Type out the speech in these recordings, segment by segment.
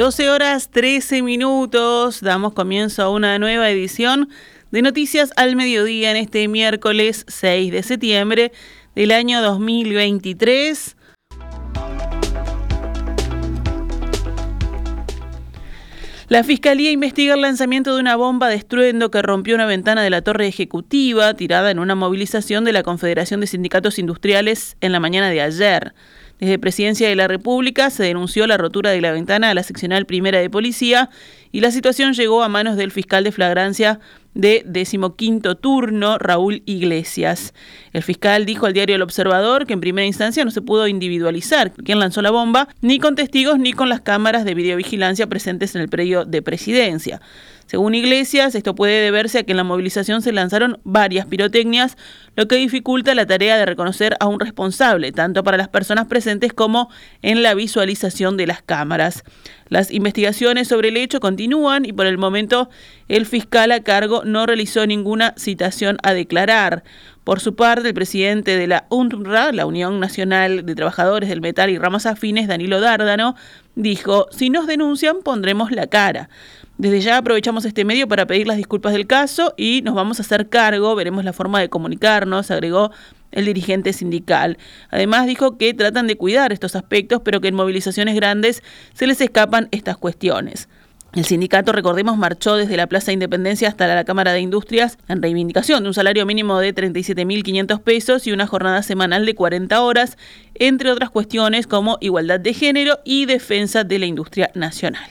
12 horas 13 minutos, damos comienzo a una nueva edición de Noticias al Mediodía en este miércoles 6 de septiembre del año 2023. La Fiscalía investiga el lanzamiento de una bomba de estruendo que rompió una ventana de la torre ejecutiva tirada en una movilización de la Confederación de Sindicatos Industriales en la mañana de ayer. Desde Presidencia de la República se denunció la rotura de la ventana a la seccional primera de policía y la situación llegó a manos del fiscal de flagrancia de decimoquinto turno, Raúl Iglesias. El fiscal dijo al diario El Observador que en primera instancia no se pudo individualizar quién lanzó la bomba, ni con testigos ni con las cámaras de videovigilancia presentes en el predio de presidencia. Según Iglesias, esto puede deberse a que en la movilización se lanzaron varias pirotecnias, lo que dificulta la tarea de reconocer a un responsable, tanto para las personas presentes como en la visualización de las cámaras. Las investigaciones sobre el hecho continúan y por el momento el fiscal a cargo no realizó ninguna citación a declarar. Por su parte, el presidente de la UNRWA, la Unión Nacional de Trabajadores del Metal y Ramas Afines, Danilo Dárdano, dijo, si nos denuncian pondremos la cara. Desde ya aprovechamos este medio para pedir las disculpas del caso y nos vamos a hacer cargo, veremos la forma de comunicarnos, agregó el dirigente sindical. Además dijo que tratan de cuidar estos aspectos, pero que en movilizaciones grandes se les escapan estas cuestiones. El sindicato, recordemos, marchó desde la Plaza Independencia hasta la Cámara de Industrias en reivindicación de un salario mínimo de 37.500 pesos y una jornada semanal de 40 horas, entre otras cuestiones como igualdad de género y defensa de la industria nacional.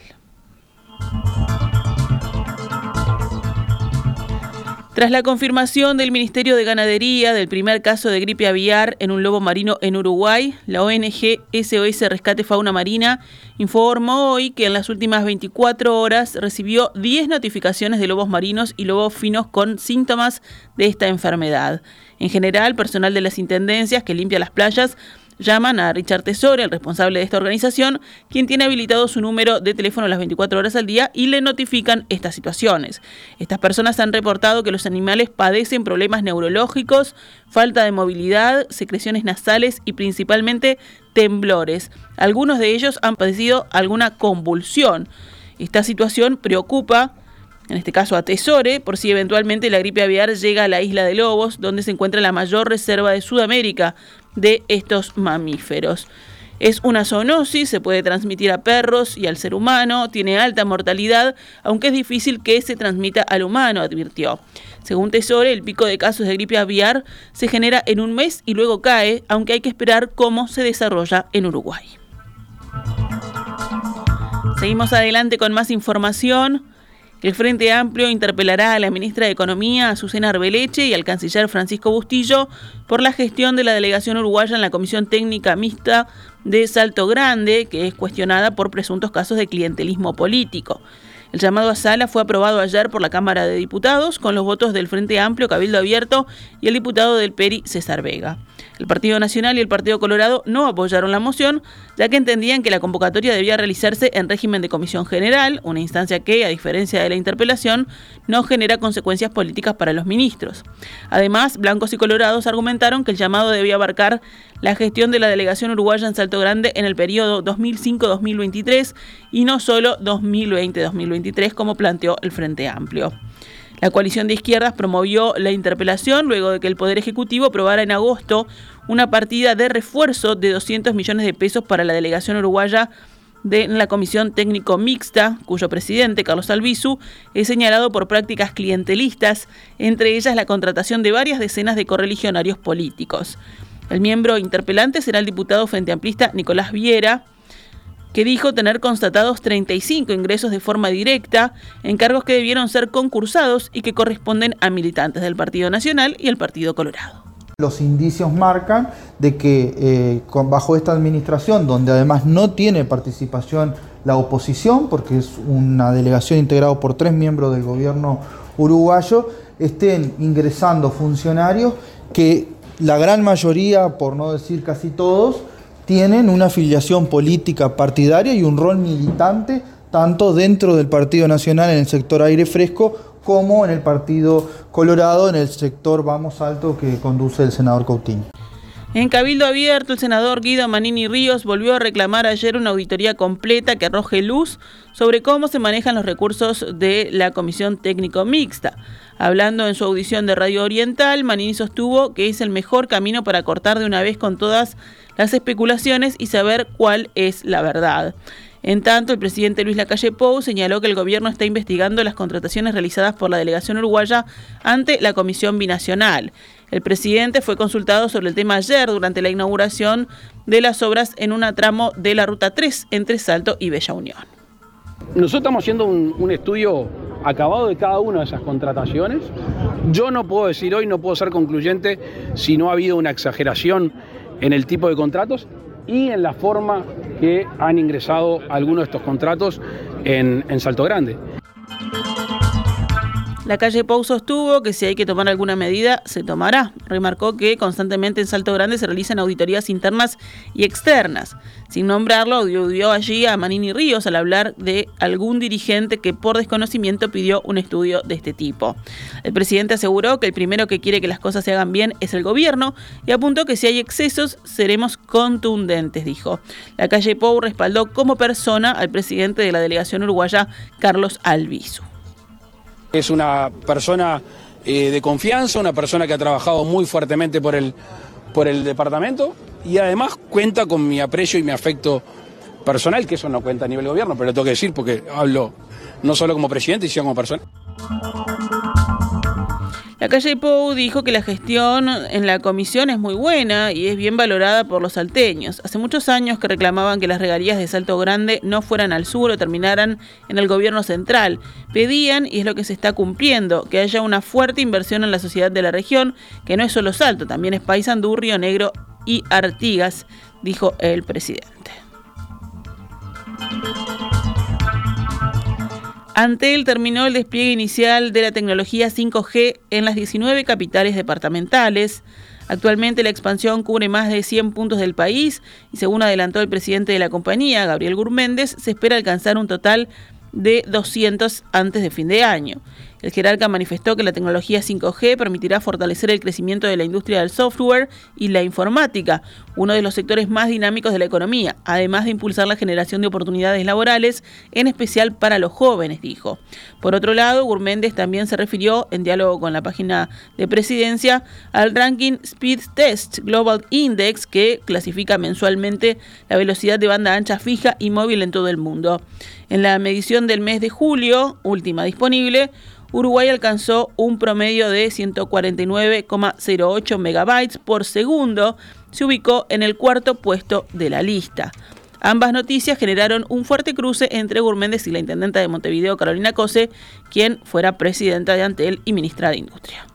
Tras la confirmación del Ministerio de Ganadería del primer caso de gripe aviar en un lobo marino en Uruguay, la ONG SOS Rescate Fauna Marina informó hoy que en las últimas 24 horas recibió 10 notificaciones de lobos marinos y lobos finos con síntomas de esta enfermedad. En general, personal de las intendencias que limpia las playas llaman a Richard Tesoro, el responsable de esta organización, quien tiene habilitado su número de teléfono las 24 horas al día y le notifican estas situaciones. Estas personas han reportado que los animales padecen problemas neurológicos, falta de movilidad, secreciones nasales y principalmente temblores. Algunos de ellos han padecido alguna convulsión. Esta situación preocupa en este caso a Tesore, por si eventualmente la gripe aviar llega a la isla de Lobos, donde se encuentra la mayor reserva de Sudamérica, de estos mamíferos. Es una zoonosis, se puede transmitir a perros y al ser humano, tiene alta mortalidad, aunque es difícil que se transmita al humano, advirtió. Según Tesore, el pico de casos de gripe aviar se genera en un mes y luego cae, aunque hay que esperar cómo se desarrolla en Uruguay. Seguimos adelante con más información. El Frente Amplio interpelará a la ministra de Economía, Azucena Arbeleche, y al canciller Francisco Bustillo por la gestión de la delegación uruguaya en la Comisión Técnica Mixta de Salto Grande, que es cuestionada por presuntos casos de clientelismo político. El llamado a sala fue aprobado ayer por la Cámara de Diputados con los votos del Frente Amplio, Cabildo Abierto y el diputado del PERI, César Vega. El Partido Nacional y el Partido Colorado no apoyaron la moción, ya que entendían que la convocatoria debía realizarse en régimen de comisión general, una instancia que, a diferencia de la interpelación, no genera consecuencias políticas para los ministros. Además, blancos y colorados argumentaron que el llamado debía abarcar la gestión de la delegación uruguaya en Salto Grande en el periodo 2005-2023 y no solo 2020-2023 como planteó el Frente Amplio. La coalición de izquierdas promovió la interpelación luego de que el Poder Ejecutivo aprobara en agosto una partida de refuerzo de 200 millones de pesos para la delegación uruguaya de la Comisión Técnico Mixta, cuyo presidente, Carlos Albizu, es señalado por prácticas clientelistas, entre ellas la contratación de varias decenas de correligionarios políticos. El miembro interpelante será el diputado frente amplista Nicolás Viera, que dijo tener constatados 35 ingresos de forma directa en cargos que debieron ser concursados y que corresponden a militantes del Partido Nacional y el Partido Colorado. Los indicios marcan de que eh, bajo esta administración, donde además no tiene participación la oposición, porque es una delegación integrada por tres miembros del gobierno uruguayo, estén ingresando funcionarios que la gran mayoría, por no decir casi todos, tienen una afiliación política partidaria y un rol militante tanto dentro del Partido Nacional en el sector aire fresco como en el Partido Colorado en el sector Vamos Alto que conduce el senador Coutinho. En Cabildo Abierto, el senador Guido Manini Ríos volvió a reclamar ayer una auditoría completa que arroje luz sobre cómo se manejan los recursos de la Comisión Técnico Mixta. Hablando en su audición de Radio Oriental, Manini sostuvo que es el mejor camino para cortar de una vez con todas las especulaciones y saber cuál es la verdad. En tanto, el presidente Luis Lacalle Pou señaló que el gobierno está investigando las contrataciones realizadas por la delegación uruguaya ante la Comisión Binacional. El presidente fue consultado sobre el tema ayer durante la inauguración de las obras en un tramo de la Ruta 3 entre Salto y Bella Unión. Nosotros estamos haciendo un, estudio acabado de cada una de esas contrataciones. Yo no puedo decir hoy, no puedo ser concluyente si no ha habido una exageración en el tipo de contratos y en la forma que han ingresado algunos de estos contratos en Salto Grande. La calle Pou sostuvo que si hay que tomar alguna medida, se tomará. Remarcó que constantemente en Salto Grande se realizan auditorías internas y externas. Sin nombrarlo, audió allí a Manini Ríos al hablar de algún dirigente que por desconocimiento pidió un estudio de este tipo. El presidente aseguró que el primero que quiere que las cosas se hagan bien es el gobierno y apuntó que si hay excesos seremos contundentes, dijo. La calle Pou respaldó como persona al presidente de la delegación uruguaya, Carlos Albizu. Es una persona eh, de confianza, una persona que ha trabajado muy fuertemente por el, por el departamento y además cuenta con mi aprecio y mi afecto personal, que eso no cuenta a nivel gobierno, pero lo tengo que decir porque hablo no solo como presidente, sino como persona. La calle Pou dijo que la gestión en la comisión es muy buena y es bien valorada por los salteños. Hace muchos años que reclamaban que las regalías de Salto Grande no fueran al sur o terminaran en el gobierno central. Pedían, y es lo que se está cumpliendo, que haya una fuerte inversión en la sociedad de la región, que no es solo Salto, también es Paysandú, Río Negro y Artigas, dijo el presidente. Antel terminó el despliegue inicial de la tecnología 5G en las 19 capitales departamentales. Actualmente la expansión cubre más de 100 puntos del país y según adelantó el presidente de la compañía, Gabriel Gurméndez, se espera alcanzar un total de 200 antes de fin de año. El jerarca manifestó que la tecnología 5G permitirá fortalecer el crecimiento de la industria del software y la informática, uno de los sectores más dinámicos de la economía, además de impulsar la generación de oportunidades laborales, en especial para los jóvenes, dijo. Por otro lado, Gurméndez también se refirió, en diálogo con la página de presidencia, al ranking Speed Test Global Index, que clasifica mensualmente la velocidad de banda ancha fija y móvil en todo el mundo. En la medición del mes de julio, última disponible, Uruguay alcanzó un promedio de 149,08 megabytes por segundo, se ubicó en el cuarto puesto de la lista. Ambas noticias generaron un fuerte cruce entre Gurméndez y la intendenta de Montevideo, Carolina Cose, quien fuera presidenta de Antel y ministra de Industria.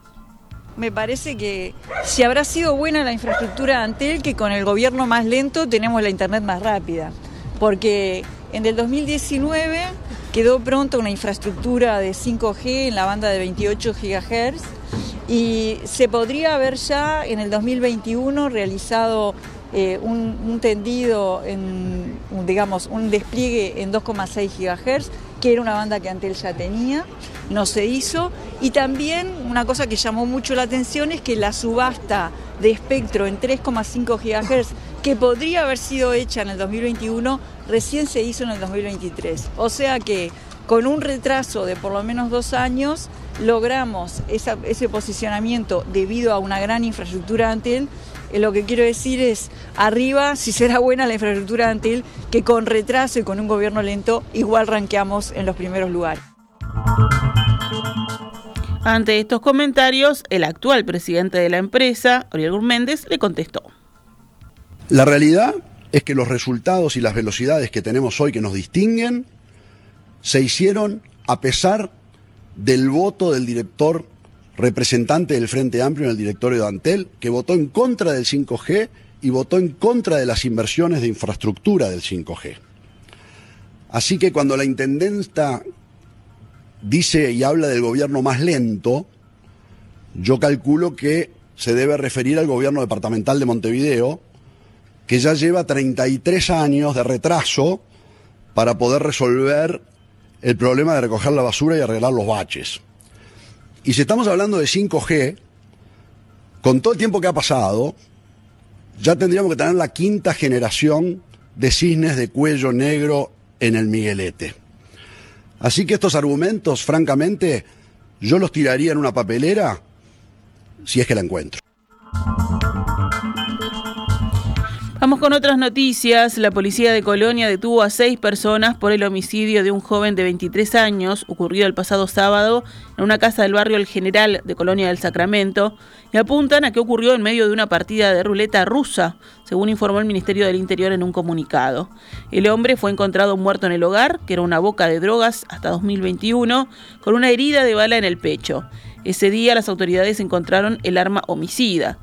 Me parece que si habrá sido buena la infraestructura de Antel, que con el gobierno más lento tenemos la internet más rápida. Porque en el 2019 Quedó pronto una infraestructura de 5G en la banda de 28 GHz y se podría haber ya en el 2021 realizado eh, un, tendido, en, digamos, un despliegue en 2,6 GHz, que era una banda que Antel ya tenía, no se hizo. Y también una cosa que llamó mucho la atención es que la subasta de espectro en 3,5 GHz que podría haber sido hecha en el 2021, recién se hizo en el 2023. O sea que con un retraso de por lo menos dos años, logramos ese posicionamiento debido a una gran infraestructura Antel. Eh, lo que quiero decir es, arriba, si será buena la infraestructura Antel, que con retraso y con un gobierno lento, igual ranqueamos en los primeros lugares. Ante estos comentarios, el actual presidente de la empresa, Oriol Gurméndez, le contestó. La realidad es que los resultados y las velocidades que tenemos hoy que nos distinguen se hicieron a pesar del voto del director representante del Frente Amplio en el directorio de Antel, que votó en contra del 5G y votó en contra de las inversiones de infraestructura del 5G. Así que cuando la intendenta dice y habla del gobierno más lento, yo calculo que se debe referir al gobierno departamental de Montevideo, que ya lleva 33 años de retraso para poder resolver el problema de recoger la basura y arreglar los baches. Y si estamos hablando de 5G, con todo el tiempo que ha pasado, ya tendríamos que tener la quinta generación de cisnes de cuello negro en el Miguelete. Así que estos argumentos, francamente, yo los tiraría en una papelera si es que la encuentro. Vamos con otras noticias. La policía de Colonia detuvo a seis personas por el homicidio de un joven de 23 años ocurrido el pasado sábado en una casa del barrio El General de Colonia del Sacramento y apuntan a que ocurrió en medio de una partida de ruleta rusa, según informó el Ministerio del Interior en un comunicado. El hombre fue encontrado muerto en el hogar, que era una boca de drogas hasta 2021, con una herida de bala en el pecho. Ese día las autoridades encontraron el arma homicida.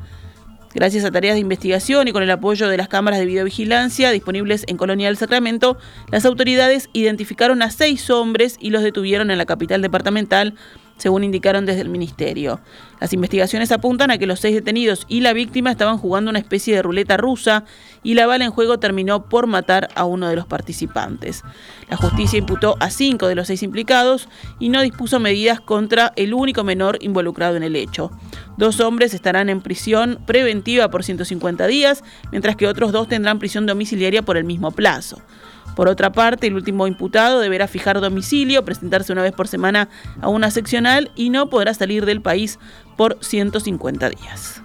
Gracias a tareas de investigación y con el apoyo de las cámaras de videovigilancia disponibles en Colonia del Sacramento, las autoridades identificaron a seis hombres y los detuvieron en la capital departamental según indicaron desde el ministerio. Las investigaciones apuntan a que los seis detenidos y la víctima estaban jugando una especie de ruleta rusa y la bala en juego terminó por matar a uno de los participantes. La justicia imputó a cinco de los seis implicados y no dispuso medidas contra el único menor involucrado en el hecho. Dos hombres estarán en prisión preventiva por 150 días, mientras que otros dos tendrán prisión domiciliaria por el mismo plazo. Por otra parte, el último imputado deberá fijar domicilio, presentarse una vez por semana a una seccional y no podrá salir del país por 150 días.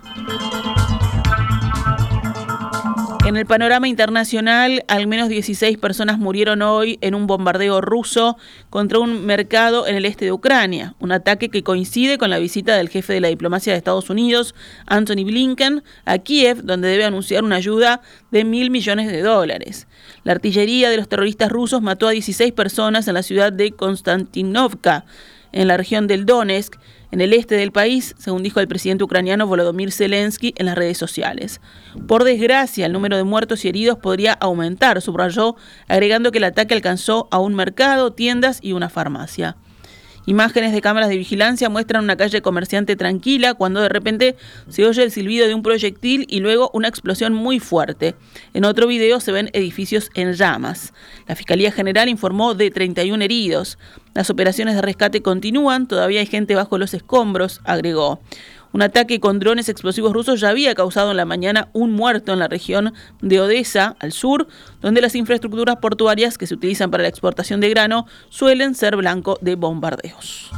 En el panorama internacional, al menos 16 personas murieron hoy en un bombardeo ruso contra un mercado en el este de Ucrania, un ataque que coincide con la visita del jefe de la diplomacia de Estados Unidos, Anthony Blinken, a Kiev, donde debe anunciar una ayuda de mil millones de dólares. La artillería de los terroristas rusos mató a 16 personas en la ciudad de Konstantinovka, en la región del Donetsk, en el este del país, según dijo el presidente ucraniano Volodymyr Zelensky en las redes sociales. Por desgracia, el número de muertos y heridos podría aumentar, subrayó, agregando que el ataque alcanzó a un mercado, tiendas y una farmacia. Imágenes de cámaras de vigilancia muestran una calle comerciante tranquila cuando de repente se oye el silbido de un proyectil y luego una explosión muy fuerte. En otro video se ven edificios en llamas. La Fiscalía General informó de 31 heridos. Las operaciones de rescate continúan, todavía hay gente bajo los escombros, agregó. Un ataque con drones explosivos rusos ya había causado en la mañana un muerto en la región de Odessa, al sur, donde las infraestructuras portuarias que se utilizan para la exportación de grano suelen ser blanco de bombardeos.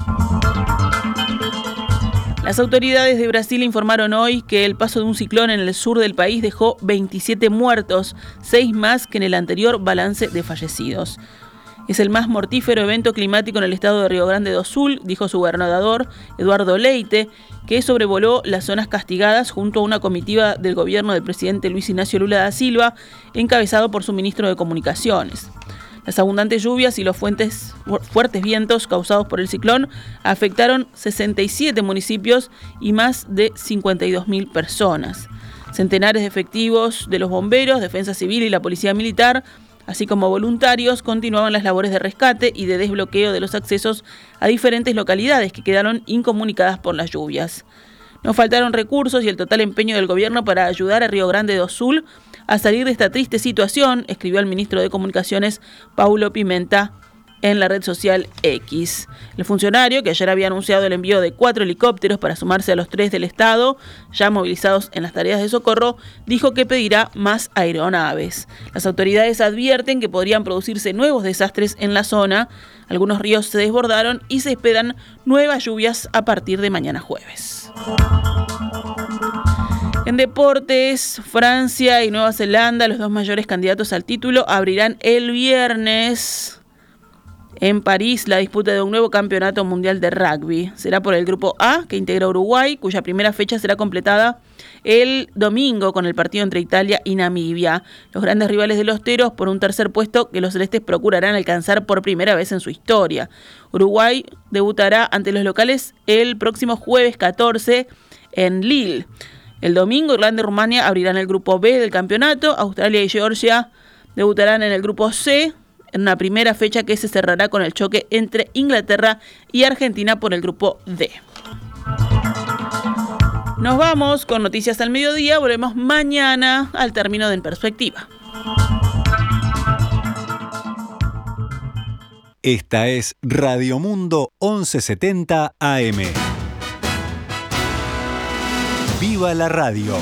Las autoridades de Brasil informaron hoy que el paso de un ciclón en el sur del país dejó 27 muertos, seis más que en el anterior balance de fallecidos. Es el más mortífero evento climático en el estado de Río Grande do Sul, dijo su gobernador Eduardo Leite, que sobrevoló las zonas castigadas junto a una comitiva del gobierno del presidente Luis Ignacio Lula da Silva, encabezado por su ministro de Comunicaciones. Las abundantes lluvias y los fuertes vientos causados por el ciclón afectaron 67 municipios y más de 52.000 personas. Centenares de efectivos de los bomberos, defensa civil y la policía militar así como voluntarios, continuaban las labores de rescate y de desbloqueo de los accesos a diferentes localidades que quedaron incomunicadas por las lluvias. No faltaron recursos y el total empeño del gobierno para ayudar a Río Grande do Sul a salir de esta triste situación, escribió el ministro de Comunicaciones Paulo Pimenta en la red social X. El funcionario, que ayer había anunciado el envío de cuatro helicópteros para sumarse a los tres del Estado, ya movilizados en las tareas de socorro, dijo que pedirá más aeronaves. Las autoridades advierten que podrían producirse nuevos desastres en la zona. Algunos ríos se desbordaron y se esperan nuevas lluvias a partir de mañana jueves. En deportes, Francia y Nueva Zelanda, los dos mayores candidatos al título, abrirán el viernes en París la disputa de un nuevo campeonato mundial de rugby. Será por el grupo A, que integra Uruguay, cuya primera fecha será completada el domingo con el partido entre Italia y Namibia. Los grandes rivales de los Teros por un tercer puesto que los celestes procurarán alcanzar por primera vez en su historia. Uruguay debutará ante los locales el próximo jueves 14 en Lille. El domingo Irlanda y Rumania abrirán el grupo B del campeonato. Australia y Georgia debutarán en el grupo C en una primera fecha que se cerrará con el choque entre Inglaterra y Argentina por el grupo D. Nos vamos con noticias al mediodía, volvemos mañana al término de En Perspectiva. Esta es Radio Mundo 1170 AM. ¡Viva la radio!